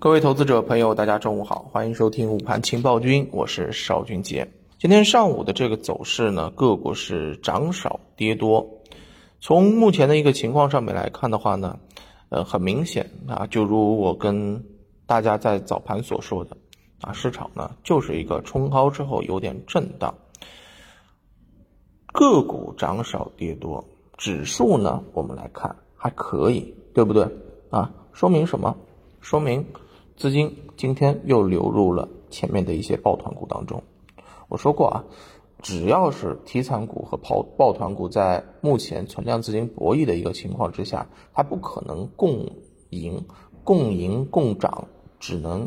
各位投资者朋友，大家中午好，欢迎收听午盘情报君，我是邵军杰。今天上午的这个走势呢，个股是涨少跌多。从目前的一个情况上面来看的话呢，呃，很明显啊，就如我跟大家在早盘所说的啊，市场呢就是一个冲高之后有点震荡，个股涨少跌多，指数呢我们来看还可以，对不对啊？说明什么？说明资金今天又流入了前面的一些抱团股当中。我说过啊，只要是题材股和抱抱团股在目前存量资金博弈的一个情况之下，它不可能共赢、共赢共涨，只能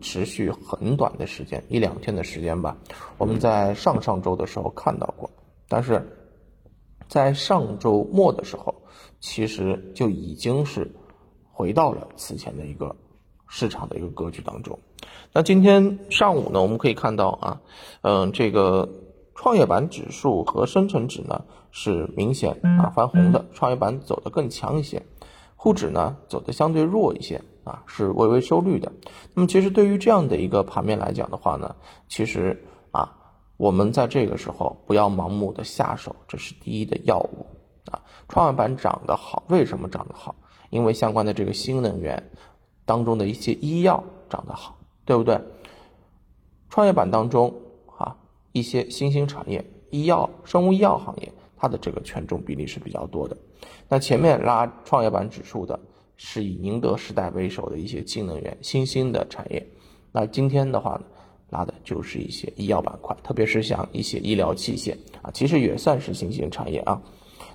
持续很短的时间，一两天的时间吧。我们在上上周的时候看到过，但是在上周末的时候，其实就已经是。回到了此前的一个市场的一个格局当中。那今天上午呢，我们可以看到啊，嗯，这个创业板指数和深成指呢是明显啊翻红的，创业板走得更强一些，沪指呢走得相对弱一些啊，是微微收绿的。那么其实对于这样的一个盘面来讲的话呢，其实啊，我们在这个时候不要盲目的下手，这是第一的要务啊。创业板涨得好，为什么涨得好？因为相关的这个新能源当中的一些医药涨得好，对不对？创业板当中啊，一些新兴产业，医药、生物医药行业，它的这个权重比例是比较多的。那前面拉创业板指数的是以宁德时代为首的一些新能源、新兴的产业。那今天的话呢，拉的就是一些医药板块，特别是像一些医疗器械啊，其实也算是新兴产业啊。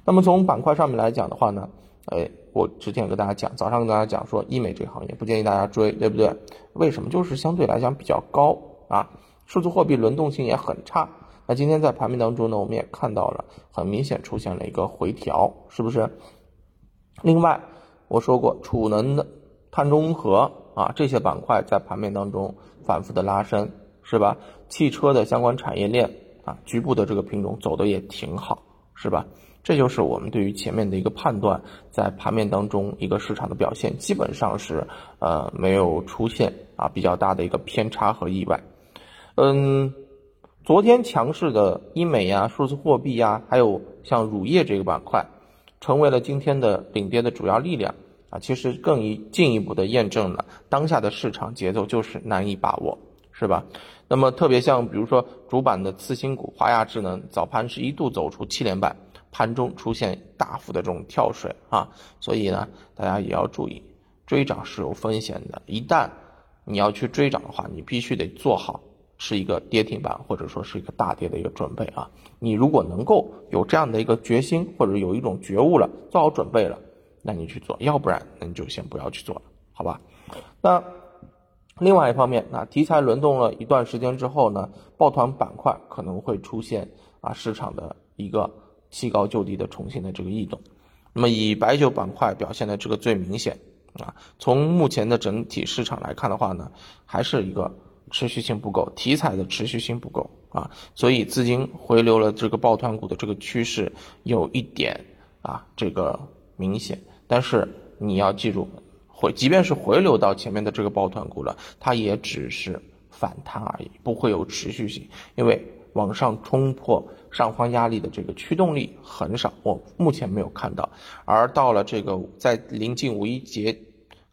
那么从板块上面来讲的话呢，哎。我之前跟大家讲，早上跟大家讲说，医美这个行业不建议大家追，对不对？为什么？就是相对来讲比较高啊，数字货币轮动性也很差。那今天在盘面当中呢，我们也看到了，很明显出现了一个回调，是不是？另外，我说过，储能的、碳中和啊这些板块在盘面当中反复的拉升，是吧？汽车的相关产业链啊，局部的这个品种走的也挺好，是吧？这就是我们对于前面的一个判断，在盘面当中一个市场的表现，基本上是呃没有出现啊比较大的一个偏差和意外。嗯，昨天强势的医美呀、数字货币呀，还有像乳业这个板块，成为了今天的领跌的主要力量啊。其实更一进一步的验证了当下的市场节奏就是难以把握，是吧？那么特别像比如说主板的次新股华亚智能，早盘是一度走出七连板。盘中出现大幅的这种跳水啊，所以呢，大家也要注意，追涨是有风险的。一旦你要去追涨的话，你必须得做好是一个跌停板或者说是一个大跌的一个准备啊。你如果能够有这样的一个决心或者有一种觉悟了，做好准备了，那你去做；要不然，那你就先不要去做了，好吧？那另外一方面，那题材轮动了一段时间之后呢，抱团板块可能会出现啊市场的一个。弃高就低的重新的这个异动，那么以白酒板块表现的这个最明显啊。从目前的整体市场来看的话呢，还是一个持续性不够，题材的持续性不够啊，所以资金回流了这个抱团股的这个趋势有一点啊这个明显。但是你要记住，回即便是回流到前面的这个抱团股了，它也只是反弹而已，不会有持续性，因为。往上冲破上方压力的这个驱动力很少，我目前没有看到。而到了这个在临近五一节，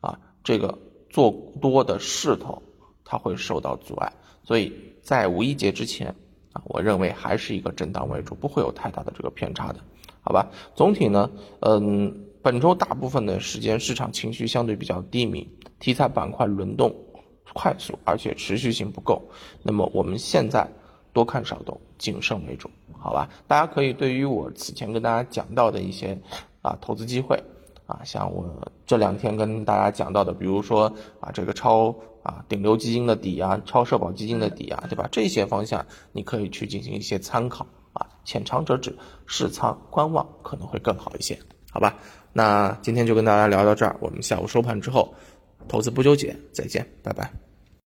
啊，这个做多的势头，它会受到阻碍。所以在五一节之前，啊，我认为还是一个震荡为主，不会有太大的这个偏差的，好吧？总体呢，嗯，本周大部分的时间市场情绪相对比较低迷，题材板块轮动快速，而且持续性不够。那么我们现在。多看少动，谨慎为主，好吧？大家可以对于我此前跟大家讲到的一些啊投资机会啊，像我这两天跟大家讲到的，比如说啊这个超啊顶流基金的底啊，超社保基金的底啊，对吧？这些方向你可以去进行一些参考啊，浅尝辄止，试仓观望可能会更好一些，好吧？那今天就跟大家聊到这儿，我们下午收盘之后，投资不纠结，再见，拜拜。